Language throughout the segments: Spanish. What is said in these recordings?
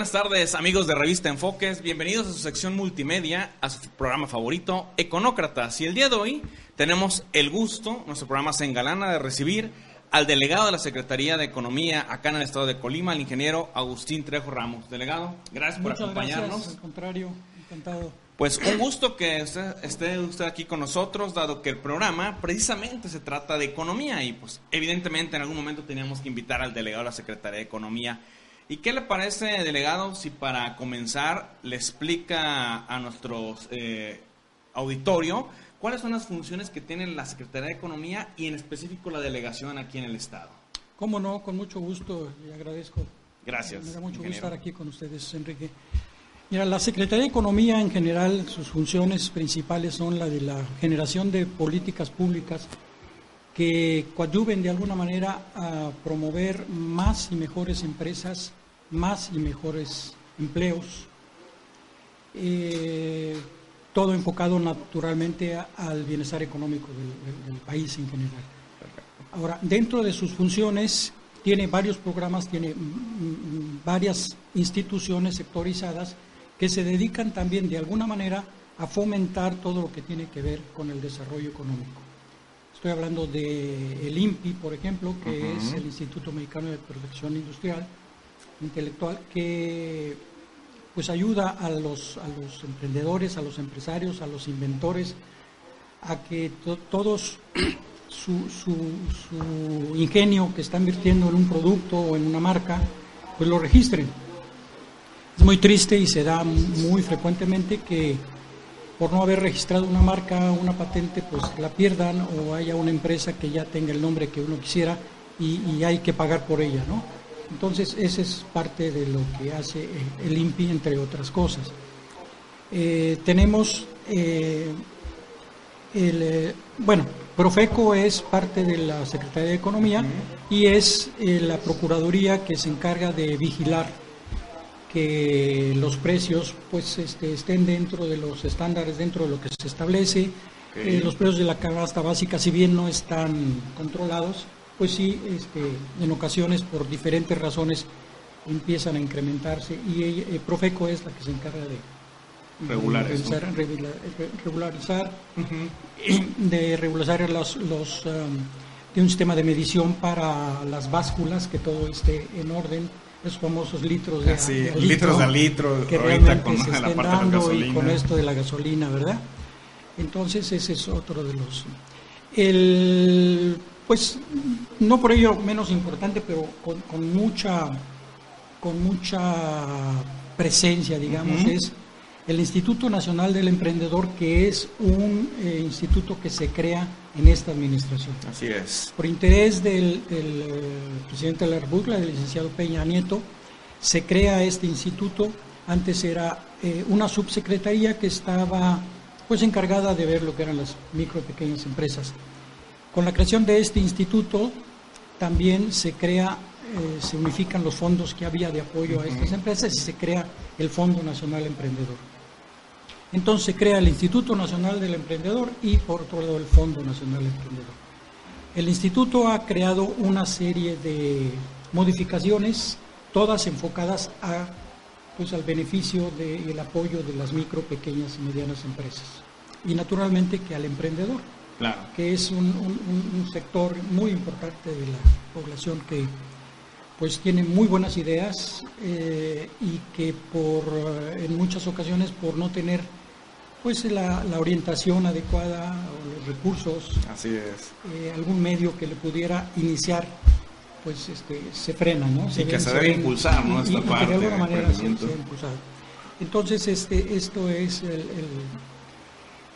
Buenas tardes, amigos de Revista Enfoques. Bienvenidos a su sección multimedia, a su programa favorito, Econócratas. Y el día de hoy tenemos el gusto, nuestro programa se engalana, de recibir al delegado de la Secretaría de Economía acá en el estado de Colima, el ingeniero Agustín Trejo Ramos. Delegado, gracias por acompañarnos. Gracias, al contrario, encantado. Pues un gusto que esté usted aquí con nosotros, dado que el programa precisamente se trata de economía y pues evidentemente en algún momento teníamos que invitar al delegado de la Secretaría de Economía ¿Y qué le parece, delegado, si para comenzar le explica a nuestro eh, auditorio cuáles son las funciones que tiene la Secretaría de Economía y en específico la delegación aquí en el Estado? Cómo no, con mucho gusto y agradezco. Gracias. Me da mucho gusto estar aquí con ustedes, Enrique. Mira, la Secretaría de Economía en general, sus funciones principales son la de la generación de políticas públicas que coadyuven de alguna manera a promover más y mejores empresas más y mejores empleos, eh, todo enfocado naturalmente al bienestar económico del, país en general. Ahora, dentro de sus funciones, tiene varios programas, tiene varias instituciones sectorizadas que se dedican también de alguna manera a fomentar todo lo que tiene que ver con el desarrollo económico. Estoy hablando del el INPI, por ejemplo, que es el Instituto Mexicano de Protección Industrial, intelectual que pues ayuda a los, a los emprendedores, a los empresarios, a los inventores, a que todos su, su, su, ingenio que está invirtiendo en un producto o en una marca, pues lo registren. Es muy triste y se da muy frecuentemente que por no haber registrado una marca, una patente, pues la pierdan o haya una empresa que ya tenga el nombre que uno quisiera y, y hay que pagar por ella, ¿no? Entonces, esa es parte de lo que hace el INPI, entre otras cosas. Eh, tenemos eh, el, eh, bueno, Profeco es parte de la Secretaría de Economía y es la Procuraduría que se encarga de vigilar que los precios pues este, estén dentro de los estándares, dentro de lo que se establece. los precios de la canasta básica, si bien no están controlados, pues sí, este, en ocasiones por diferentes razones empiezan a incrementarse y eh, Profeco es la que se encarga de regularizar, regularizar de regularizar los, los um, de un sistema de medición para las básculas, que todo esté en orden, esos famosos litros de, sí, litros de litro que realmente se estén dando y con esto de la gasolina, ¿verdad? Entonces ese es otro de los... El pues no por ello menos importante, pero con, mucha, con mucha presencia, digamos, es el Instituto Nacional del Emprendedor, que es un eh, instituto que se crea en esta administración. Así es. Por interés del, eh, presidente de la República, del licenciado Peña Nieto, se crea este instituto. Antes era eh, una subsecretaría que estaba pues encargada de ver lo que eran las micro y pequeñas empresas. Con la creación de este instituto también se crea, eh, se unifican los fondos que había de apoyo a estas empresas y se crea el Fondo Nacional Emprendedor. Entonces se crea el Instituto Nacional del Emprendedor y por otro lado el Fondo Nacional Emprendedor. El instituto ha creado una serie de modificaciones, todas enfocadas a, pues, al beneficio y el apoyo de las micro, pequeñas y medianas empresas. Y naturalmente que al emprendedor que es un, sector muy importante de la población que pues tiene muy buenas ideas eh, y que por eh, en muchas ocasiones por no tener pues la, orientación adecuada o los recursos así es eh, algún medio que le pudiera iniciar pues este, se frena, ¿no? Se y que se debe impulsar, ¿no? Esta parte. de alguna manera se, Entonces, este, esto es el, el,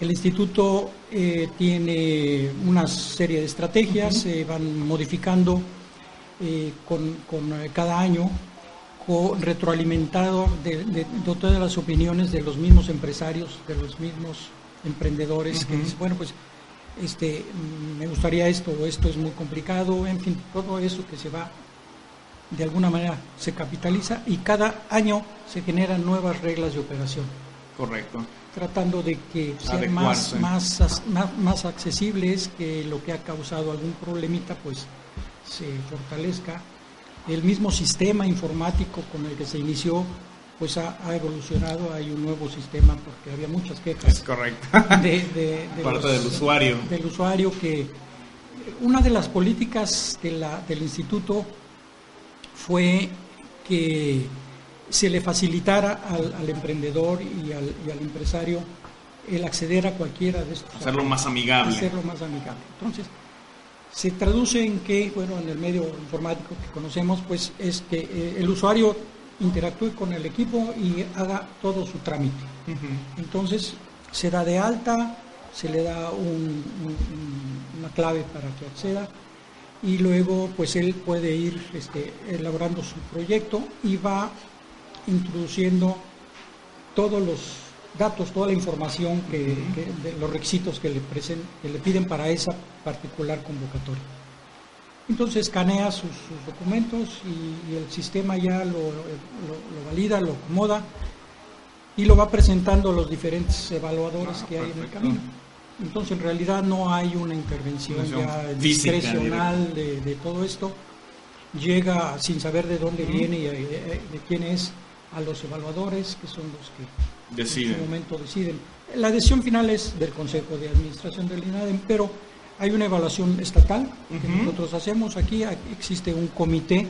instituto eh, tiene una serie de estrategias, se van modificando eh, con, con, cada año, retroalimentado de, de, todas las opiniones de los mismos empresarios, de los mismos emprendedores, que dicen, bueno, pues este, me gustaría esto o esto es muy complicado, en fin, todo eso que se va, de alguna manera se capitaliza y cada año se generan nuevas reglas de operación. Correcto. Tratando de que sean más, más, más, accesibles, que lo que ha causado algún problemita pues se fortalezca. El mismo sistema informático con el que se inició pues ha, evolucionado, hay un nuevo sistema porque había muchas quejas. Es correcto. De, Parte del usuario. Del usuario que una de las políticas de la, del instituto fue que se le facilitara al, emprendedor y al, y al, empresario el acceder a cualquiera de estos. Hacerlo más amigable. Hacerlo más amigable. Entonces, se traduce en que, bueno, en el medio informático que conocemos, pues es que eh, el usuario interactúe con el equipo y haga todo su trámite. Entonces se da de alta, se le da una clave para que acceda y luego pues él puede ir este, elaborando su proyecto y va introduciendo todos los datos, toda la información que, de los requisitos que le, que le piden para esa particular convocatoria. Entonces escanea sus, documentos y, el sistema ya lo, valida, lo acomoda y lo va presentando a los diferentes evaluadores ah, que hay en el camino. Entonces en realidad no hay una intervención ya discrecional de, todo esto. Llega sin saber de dónde viene y de, quién es a los evaluadores, que son los que deciden. en su momento deciden. La decisión final es del Consejo de Administración del INADEM, pero hay una evaluación estatal que nosotros hacemos aquí. Existe un comité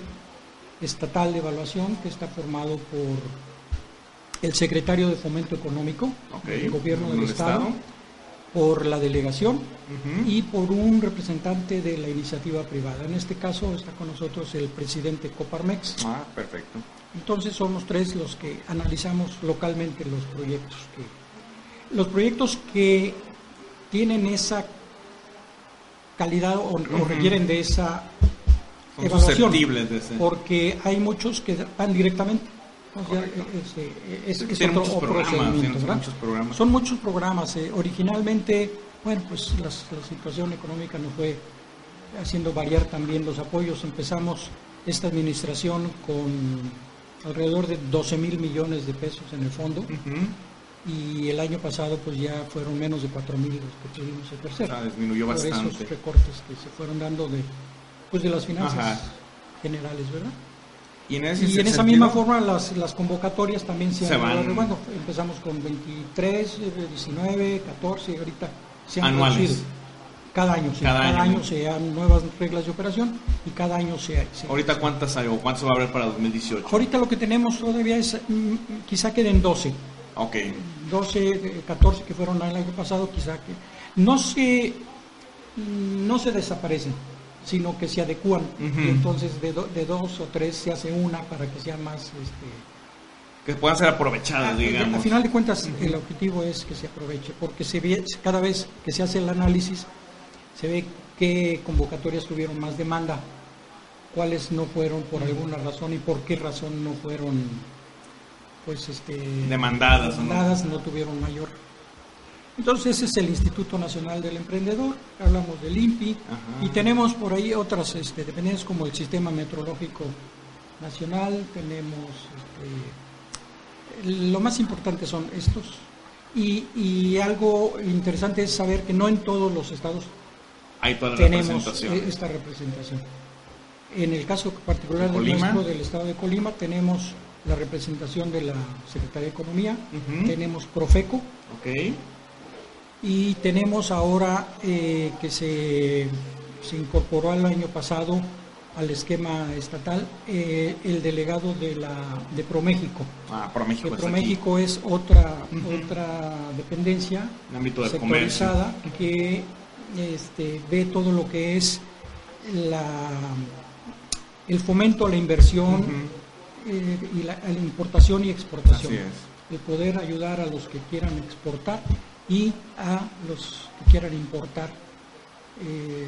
estatal de evaluación que está formado por el secretario de Fomento Económico del Gobierno del Estado, por la delegación y por un representante de la iniciativa privada. En este caso está con nosotros el presidente Coparmex. Ah, perfecto. Entonces somos tres los que analizamos localmente los proyectos que los proyectos que tienen esa calidad o, requieren de esa evaluación. Porque hay muchos que van directamente. Son muchos programas. Eh, originalmente, bueno, pues la, situación económica nos fue haciendo variar también los apoyos. Empezamos esta administración con alrededor de 12 mil millones de pesos en el fondo y el año pasado pues ya fueron menos de 4.000 los que tuvimos el tercero. Ah, disminuyó por bastante. esos recortes que se fueron dando de, pues de las finanzas generales, ¿verdad? Y en, esa misma forma las, las convocatorias también se, han van bueno, empezamos con 23, 19, 14 y ahorita se han Anuales. Cada año, cada, año, se dan nuevas reglas de operación y cada año se... se ¿Ahorita cuántas hay o cuántas va a haber para 2018? Ahorita lo que tenemos todavía es, mm, quizá queden 12. Ok. 12, 14 que fueron el año pasado, quizá que no se, no se desaparecen, sino que se adecúan. entonces de, de, dos o tres se hace una para que sea más... Este, que puedan ser aprovechadas, digamos. Al final de cuentas, el objetivo es que se aproveche, porque se ve, cada vez que se hace el análisis, se ve qué convocatorias tuvieron más demanda, cuáles no fueron por alguna razón y por qué razón no fueron pues este demandadas, demandadas ¿no? tuvieron mayor. Entonces ese es el Instituto Nacional del Emprendedor, hablamos del INPI y tenemos por ahí otras este, dependencias como el Sistema Meteorológico Nacional, tenemos este, lo más importante son estos y, y, algo interesante es saber que no en todos los estados Hay toda tenemos esta representación. En el caso particular del, del estado de Colima tenemos la representación de la Secretaría de Economía, tenemos Profeco, y tenemos ahora eh, que se, se, incorporó el año pasado al esquema estatal eh, el delegado de la de ProMéxico. Ah, ProMéxico, que ProMéxico es otra otra dependencia sectorizada que este, ve todo lo que es la el fomento a la inversión eh, y la, a la importación y exportación. Así es. El poder ayudar a los que quieran exportar y a los que quieran importar eh,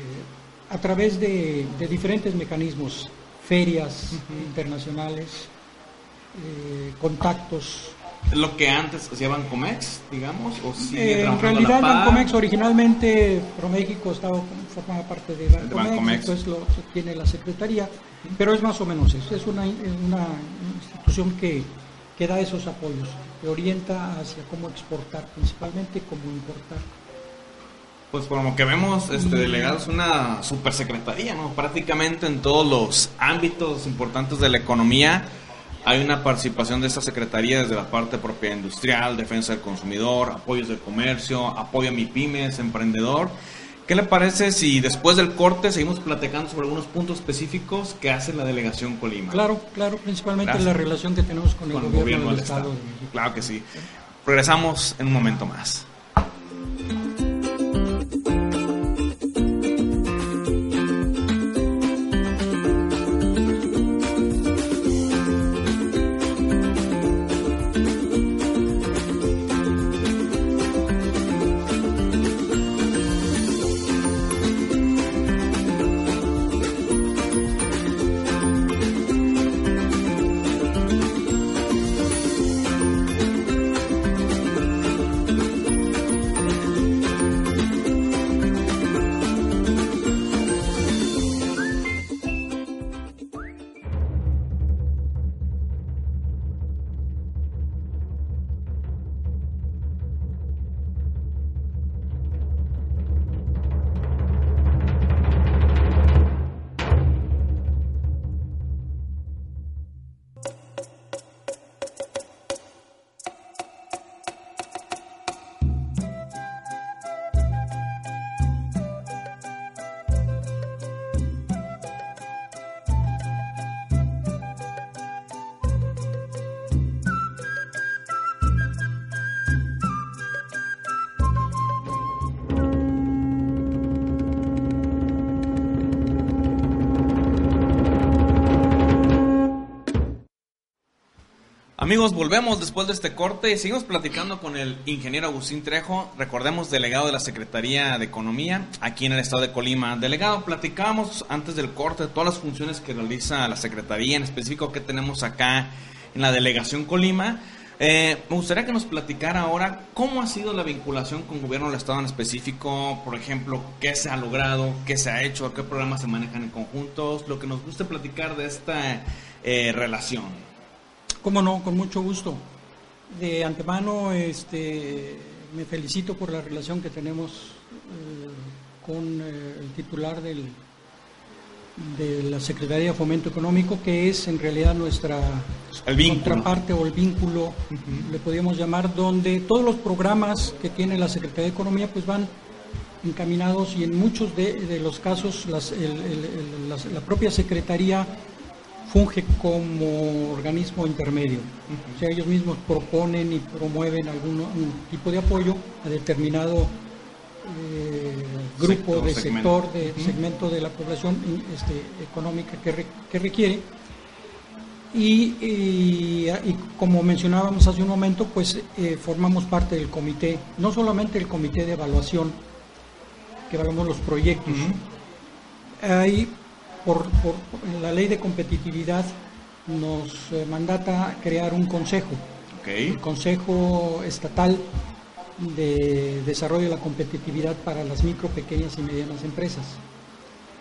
a través de, de diferentes mecanismos, ferias internacionales, eh, contactos. Lo que antes hacía Bancomex, digamos, o sigue Eh, en realidad? Bancomex originalmente ProMéxico estaba formaba parte de Bancomex, Bancomex. después lo tiene la Secretaría, pero es más o menos eso, es una, es una institución que, que da esos apoyos, que orienta hacia cómo exportar, principalmente cómo importar. Pues por lo que vemos, este delegado es una supersecretaría, ¿no? Prácticamente en todos los ámbitos importantes de la economía hay una participación de esta secretaría desde la parte de propiedad industrial, defensa del consumidor, apoyos del comercio, apoyo a MIPIMES, emprendedor. ¿Qué le parece si después del corte seguimos platicando sobre algunos puntos específicos que hace la delegación Colima? Claro, claro, principalmente Gracias. la relación que tenemos con el Con el gobierno, gobierno del Estado. Estado. Claro que sí. Regresamos en un momento más. Amigos, volvemos después de este corte y seguimos platicando con el ingeniero Agustín Trejo, recordemos delegado de la Secretaría de Economía aquí en el estado de Colima. Delegado, platicábamos antes del corte de todas las funciones que realiza la Secretaría, en específico que tenemos acá en la delegación Colima. Eh, me gustaría que nos platicara ahora cómo ha sido la vinculación con gobierno del estado en específico, por ejemplo, qué se ha logrado, qué se ha hecho, qué programas se manejan en conjuntos, lo que nos guste platicar de esta eh, relación. Cómo no, con mucho gusto. De antemano, este, me felicito por la relación que tenemos eh, con eh, el titular del, de la Secretaría de Fomento Económico, que es en realidad nuestra contraparte o el vínculo, le podríamos llamar, donde todos los programas que tiene la Secretaría de Economía pues van encaminados y en muchos de, de los casos las- el- el- el- las- la propia Secretaría funge como organismo intermedio. O sea, ellos mismos proponen y promueven algún un tipo de apoyo a determinado eh, grupo Sector, de segmento. sector, de segmento de la población este, económica que, re- que requiere. Y, y- y como mencionábamos hace un momento, pues eh, formamos parte del comité, no solamente el comité de evaluación, que evaluamos los proyectos. Hay, por, la ley de competitividad, nos eh, mandata crear un consejo, el. Consejo Estatal de Desarrollo de la Competitividad para las micro, pequeñas y medianas empresas.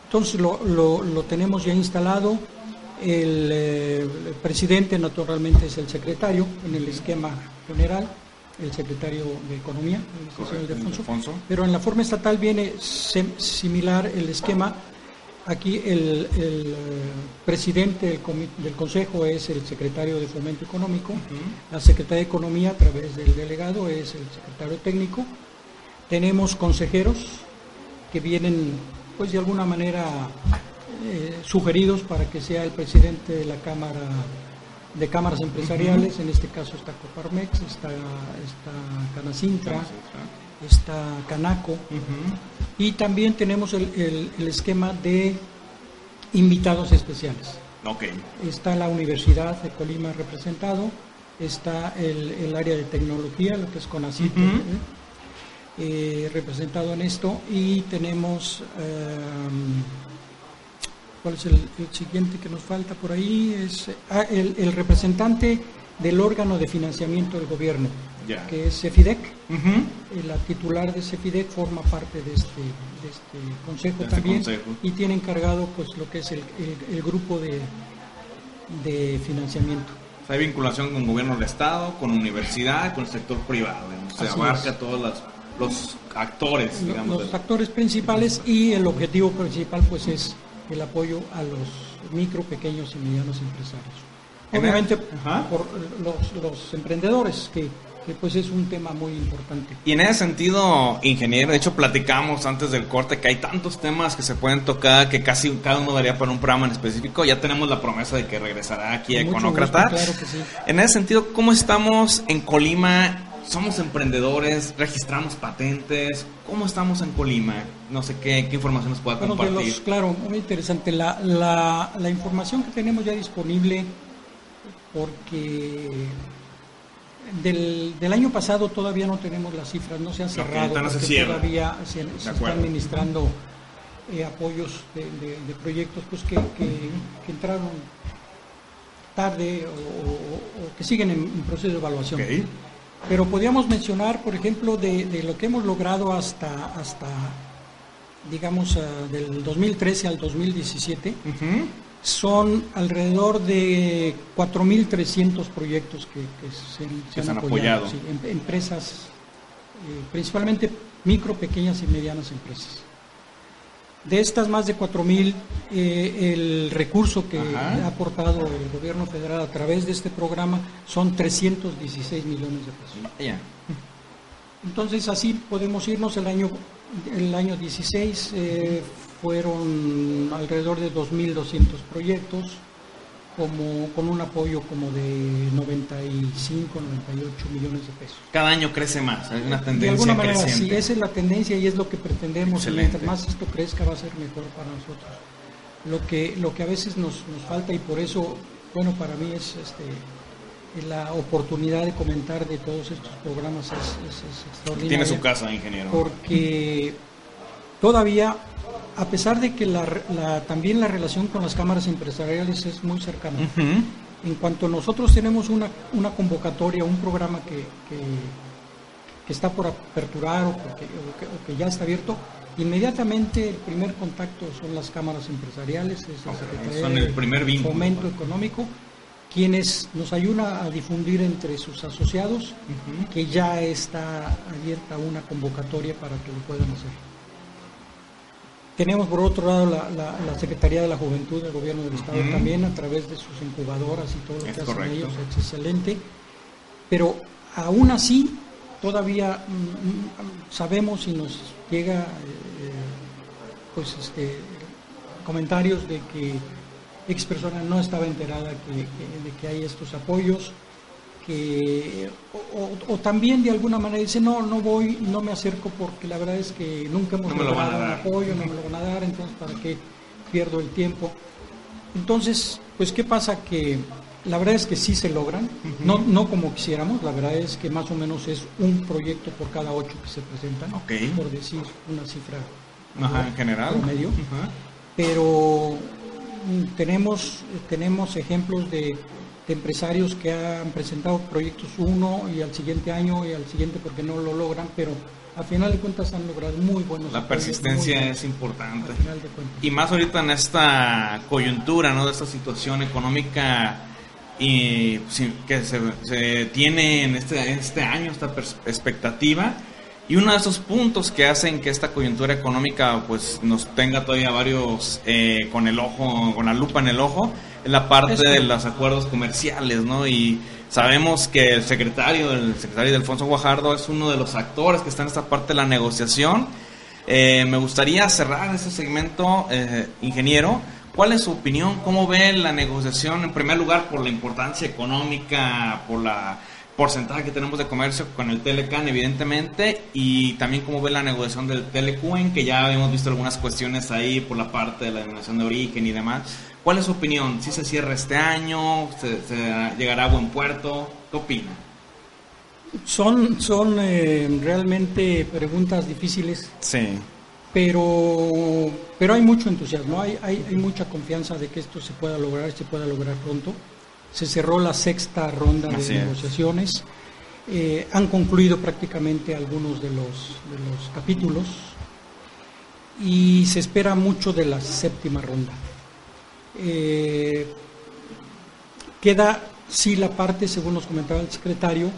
Entonces lo, lo- lo tenemos ya instalado. El, eh, el presidente naturalmente es el secretario en el esquema general, el secretario de Economía, el señor. Ildefonso. Pero en la forma estatal viene similar el esquema. Aquí el, el, eh, presidente del, Consejo es el secretario de Fomento Económico, la Secretaría de Economía a través del delegado es el secretario técnico. Tenemos consejeros que vienen, pues de alguna manera, eh, sugeridos para que sea el presidente de la Cámara de Cámaras Empresariales, en este caso está Coparmex, está, está Canacintra, está Canaco, y también tenemos el, el- el esquema de invitados especiales. Ok. Está la Universidad de Colima representado, está el, el área de tecnología, lo que es CONACYT. ¿eh? Eh, representado en esto, y tenemos, eh, ¿cuál es el, el siguiente que nos falta por ahí? Es ah, el, el representante del órgano de financiamiento del gobierno, Que es CEFIDEC. Eh, La titular de CEFIDEC forma parte de este, de este consejo De este también consejo. y tiene encargado pues lo que es el, el- el grupo de, de financiamiento. O sea, hay vinculación con gobierno del Estado, con universidad, con el sector privado. Se Así abarca es. todos los, los actores, digamos. los del- actores principales y el objetivo principal pues es el apoyo a los micro, pequeños y medianos empresarios. El- Obviamente por los, los emprendedores, que, que, pues es un tema muy importante. Y en ese sentido, ingeniero, de hecho platicamos antes del corte que hay tantos temas que se pueden tocar que casi cada uno daría para un programa en específico. Ya tenemos la promesa de que regresará aquí a Econócrata. claro que sí. En ese sentido, ¿cómo estamos en Colima? ¿Somos emprendedores? ¿Registramos patentes? ¿Cómo estamos en Colima? No sé qué, qué información nos pueda Bueno, compartir. los, claro, muy interesante. La, la, la información que tenemos ya disponible, porque del, del año pasado todavía no tenemos las cifras, no se han cerrado, ahorita no se porque cierra. todavía se, se están administrando eh, apoyos de, de- de proyectos pues que, que- que entraron tarde o, o- o que siguen en, en proceso de evaluación. Pero podríamos mencionar, por ejemplo, de, de lo que hemos logrado hasta, hasta digamos, ah, del 2013 al 2017, Ujú. Son alrededor de 4.300 proyectos que, que se, Que se han apoyado. sí, em- empresas, eh, principalmente micro, pequeñas y medianas empresas. De estas más de 4.000, eh, el recurso que Ajá. ha aportado el gobierno federal a través de este programa son 316 millones de pesos. Vaya. Entonces así podemos irnos el año el año 16 eh, fueron alrededor de 2.200 proyectos como con un apoyo como de 95 98 millones de pesos. Cada año crece más, hay una De tendencia alguna manera sí, esa es la tendencia y es lo que pretendemos. y. Mientras más esto crezca va a ser mejor para nosotros. Lo que lo que a veces nos, nos falta y por eso bueno para mí es este la oportunidad de comentar de todos estos programas es, es, es extraordinaria. Tiene su casa, ingeniero. porque todavía, a pesar de que la, la- también la relación con las cámaras empresariales es muy cercana, en cuanto nosotros tenemos una, una convocatoria, un programa que, que- que está por aperturar o, porque- o que, o que ya está abierto, inmediatamente el primer contacto son las cámaras empresariales, es son el de primer vínculo. Fomento Económico, quienes nos ayudan a difundir entre sus asociados que ya está abierta una convocatoria para que lo puedan hacer. Tenemos por otro lado la, la- la Secretaría de la Juventud del Gobierno del Estado también a través de sus incubadoras y todo lo Es que hacen ellos, es excelente. Pero aún así todavía mm, mm, sabemos y nos llega eh, pues este comentarios de que X persona no estaba enterada que- que- de que hay estos apoyos que o, también de alguna manera dice no no voy no me acerco porque la verdad es que nunca hemos No logrado un apoyo no me lo van a dar entonces para qué pierdo el tiempo entonces pues qué pasa que la verdad es que sí se logran. No no como quisiéramos la verdad es que más o menos es un proyecto por cada ocho que se presentan por decir una cifra Ajá, en general. promedio. Ajá. pero mm, tenemos tenemos ejemplos de, de empresarios que han presentado proyectos uno y al siguiente año y al siguiente porque no lo logran, pero al final de cuentas han logrado muy buenos La persistencia es importante. Y más ahorita en esta coyuntura, ¿no? De esta situación económica y que se, se tiene en este, este año, esta expectativa. Y uno de esos puntos que hacen que esta coyuntura económica pues nos tenga todavía varios eh, con el ojo, con la lupa en el ojo, la parte de los acuerdos comerciales, ¿no? Y sabemos que el secretario, el secretario de Alfonso Guajardo es uno de los actores que está en esta parte de la negociación. Eh, me gustaría cerrar ese segmento, eh, ingeniero. ¿Cuál es su opinión? ¿Cómo ve la negociación? En primer lugar, por la importancia económica, por la porcentaje que tenemos de comercio con el Telecan, evidentemente, y también cómo ve la negociación del Telecuen, que ya hemos visto algunas cuestiones ahí por la parte de la denominación de origen y demás. ¿Cuál es su opinión? ¿Si se cierra este año? ¿Se, llegará a buen puerto? ¿Qué opina? Son, son eh, realmente preguntas difíciles. Sí. Pero, pero hay mucho entusiasmo, hay, hay, hay mucha confianza de que esto se pueda lograr, se pueda lograr pronto se cerró la sexta ronda de negociaciones. Eh, han concluido prácticamente algunos de los, de los capítulos y se espera mucho de la séptima ronda. Eh, queda, sí, la parte, según nos comentaba el secretario,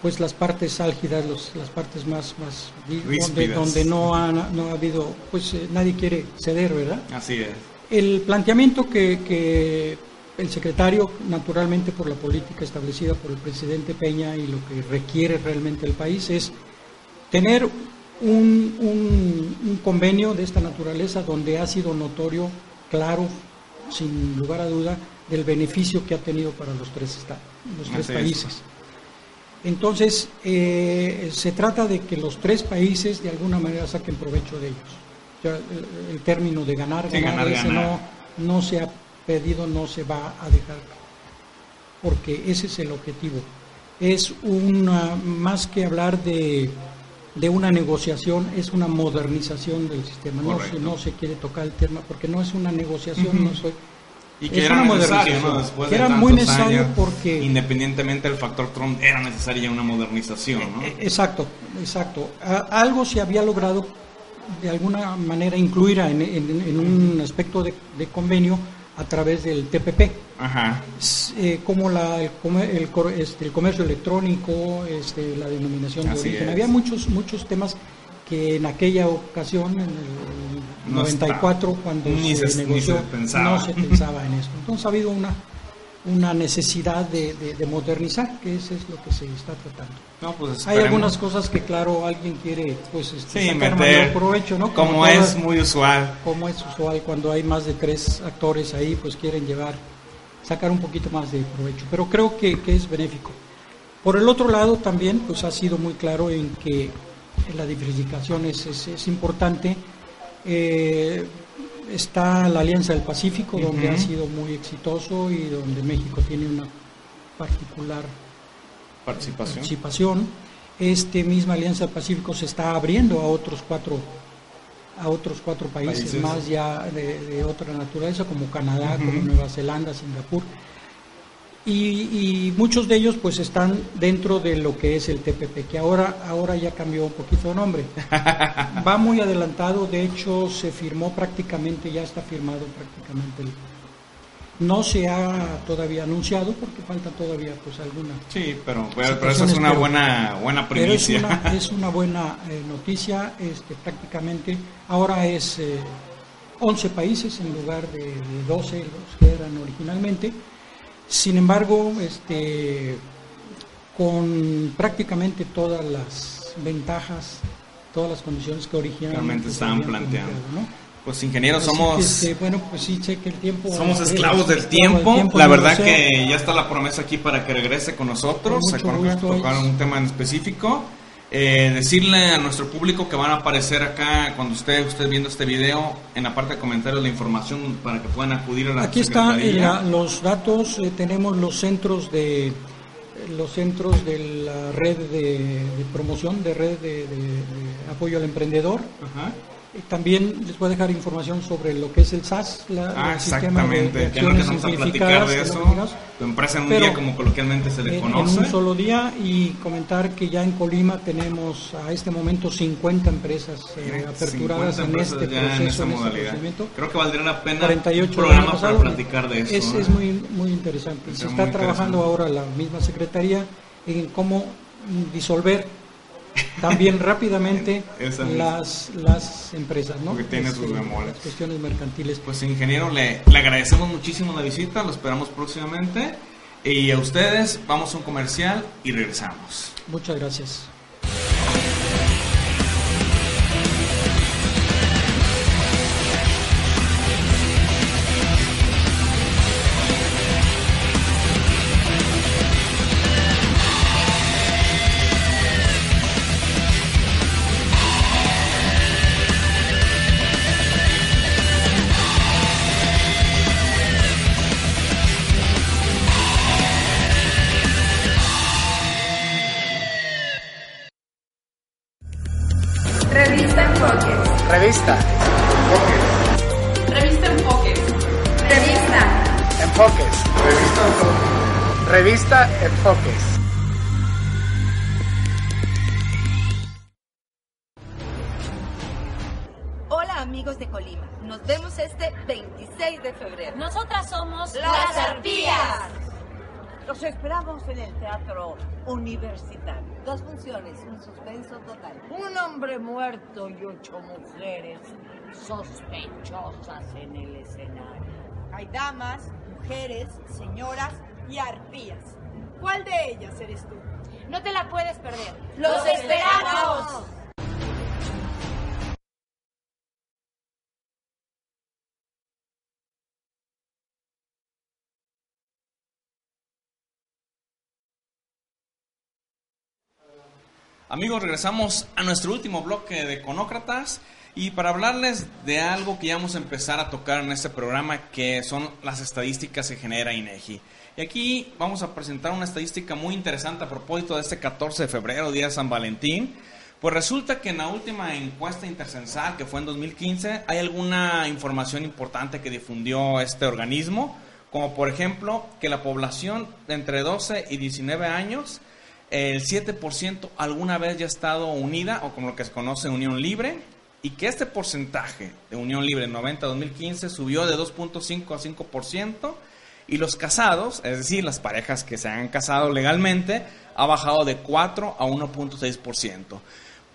pues las partes álgidas, las partes más, más donde, donde, no, ha, no ha habido, pues eh, nadie quiere ceder, ¿verdad? Así es. El planteamiento que, que el secretario, naturalmente por la política establecida por el presidente Peña y lo que requiere realmente el país, es tener un, convenio de esta naturaleza donde ha sido notorio, claro, sin lugar a duda, del beneficio que ha tenido para los tres, los tres países. Entonces, eh, se trata de que los tres países de alguna manera saquen provecho de ellos. el, término de ganar, ganar, No, no se ha pedido no se va a dejar, porque ese es el objetivo. Es una, más que hablar de, de una negociación, es una modernización del sistema. No se, no se quiere tocar el tema porque no es una negociación, no soy, y que era necesario, que era muy necesario porque independientemente del factor Trump era necesaria una modernización, ¿no? Eh, exacto, exacto. algo se había logrado de alguna manera incluir en, en, un aspecto de, de, convenio a través del TPP, Ajá. Eh, como la, el, este, el, comercio electrónico, este, la denominación de origen. Había muchos, muchos temas que en aquella ocasión, en el 94, cuando se, negoció, no se pensaba en eso. Entonces ha habido una una necesidad de, de, modernizar, que eso es lo que se está tratando. Pues Hay algunas cosas que, claro, alguien quiere pues, este, sacar mayor provecho, ¿no? Como, es muy usual. Como es usual, cuando hay más de tres actores ahí, pues quieren llevar, sacar un poquito más de provecho. Pero creo que, que es benéfico. Por el otro lado, también, pues ha sido muy claro en que la diversificación es, es, es importante. Eh, está la Alianza del Pacífico, donde ha sido muy exitoso y donde México tiene una particular participación. Este misma Alianza del Pacífico se está abriendo a otros cuatro a otros cuatro países, más ya de, otra naturaleza como Canadá, como Nueva Zelanda, Singapur y, muchos de ellos pues están dentro de lo que es el TPP, que ahora, ahora ya cambió un poquito de nombre. Va muy adelantado, de hecho se firmó prácticamente, ya está firmado prácticamente. no se ha todavía anunciado porque falta todavía pues alguna. Sí, pero, pero eso es una buena buena primicia. es, una, es una, buena eh, noticia, este, prácticamente ahora es eh, 11 países en lugar de, de 12 los que eran originalmente sin embargo, este, con prácticamente todas las ventajas, todas las condiciones que originalmente estaban planteando. Pues ingenieros somos bueno, pues sí, sé que el tiempo somos esclavos del tiempo. La verdad que ya está la promesa aquí para que regrese con nosotros, con tocar un tema en específico. Eh, decirle a nuestro público que van a aparecer acá cuando esté usted viendo este video en la parte de comentarios la información para que puedan acudir a la aquí están los datos eh, tenemos los centros de los centros de la red de, promoción de red de, apoyo al emprendedor Ajá. También les voy a dejar información sobre lo que es el SAS, la, ah, el sistema de, de que nos a platicar de eso. Tu empresa en un día, como coloquialmente se le conoce. En un solo día y comentar que ya en Colima tenemos a este momento 50 empresas eh, aperturadas en este proceso, en, este Creo que valdría la pena 48 un programa para platicar de eso. Es, es muy, muy interesante. Se está trabajando ahora la misma Secretaría en cómo disolver también rápidamente las, las empresas, ¿no? Que tiene sus memorias. Las cuestiones mercantiles. Pues ingeniero, le, le agradecemos muchísimo la visita, lo esperamos próximamente. Y a ustedes, vamos a un comercial y regresamos. Muchas gracias. Amigos de Colima, nos vemos este 26 de febrero. Nosotras somos las arpías. Los esperamos en el Teatro Universitario. Dos funciones, un suspenso total. Un hombre muerto y ocho mujeres sospechosas en el escenario. Hay damas, mujeres, señoras y arpías. ¿Cuál de ellas eres tú? No te la puedes perder. ¡Los esperamos! Amigos, regresamos a nuestro último bloque de Conócratas y para hablarles de algo que ya vamos a empezar a tocar en este programa, que son las estadísticas que genera INEGI. Y aquí vamos a presentar una estadística muy interesante a propósito de este 14 de febrero, día de San Valentín. Pues resulta que en la última encuesta intercensal, que fue en 2015, hay alguna información importante que difundió este organismo, como por ejemplo que la población de entre 12 y 19 años el 7% alguna vez ya ha estado unida o como lo que se conoce unión libre y que este porcentaje de unión libre en 90-2015 subió de 2.5 a 5% y los casados, es decir, las parejas que se han casado legalmente, ha bajado de 4 a 1.6%.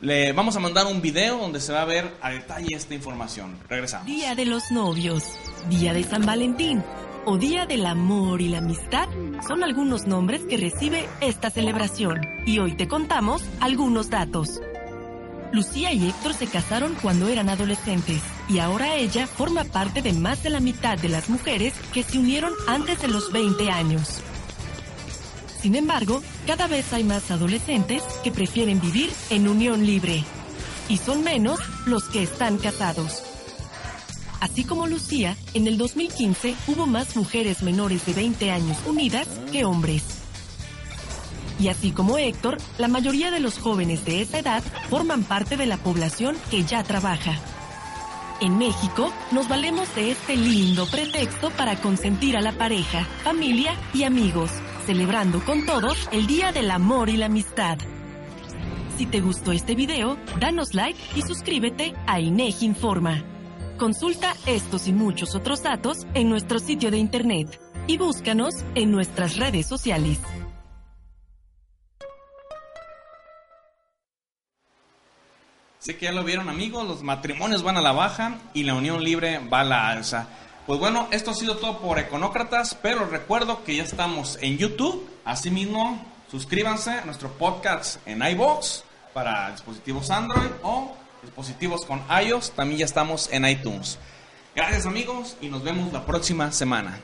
Le vamos a mandar un video donde se va a ver a detalle esta información. Regresamos. Día de los novios, Día de San Valentín o Día del Amor y la Amistad son algunos nombres que recibe esta celebración. Y hoy te contamos algunos datos. Lucía y Héctor se casaron cuando eran adolescentes y ahora ella forma parte de más de la mitad de las mujeres que se unieron antes de los 20 años. Sin embargo, cada vez hay más adolescentes que prefieren vivir en unión libre y son menos los que están casados. Así como Lucía, en el 2015 hubo más mujeres menores de 20 años unidas que hombres. Y así como Héctor, la mayoría de los jóvenes de esa edad forman parte de la población que ya trabaja. En México, nos valemos de este lindo pretexto para consentir a la pareja, familia y amigos, celebrando con todos el Día del Amor y la Amistad. Si te gustó este video, danos like y suscríbete a INEGI Informa. Consulta estos y muchos otros datos en nuestro sitio de internet y búscanos en nuestras redes sociales. Sé que ya lo vieron amigos, los matrimonios van a la baja y la unión libre va a la alza. Pues bueno, esto ha sido todo por Econócratas, pero recuerdo que ya estamos en YouTube. Asimismo, suscríbanse a nuestro podcast en iBox para dispositivos Android o dispositivos con iOS. También ya estamos en iTunes. Gracias amigos y nos vemos la próxima semana.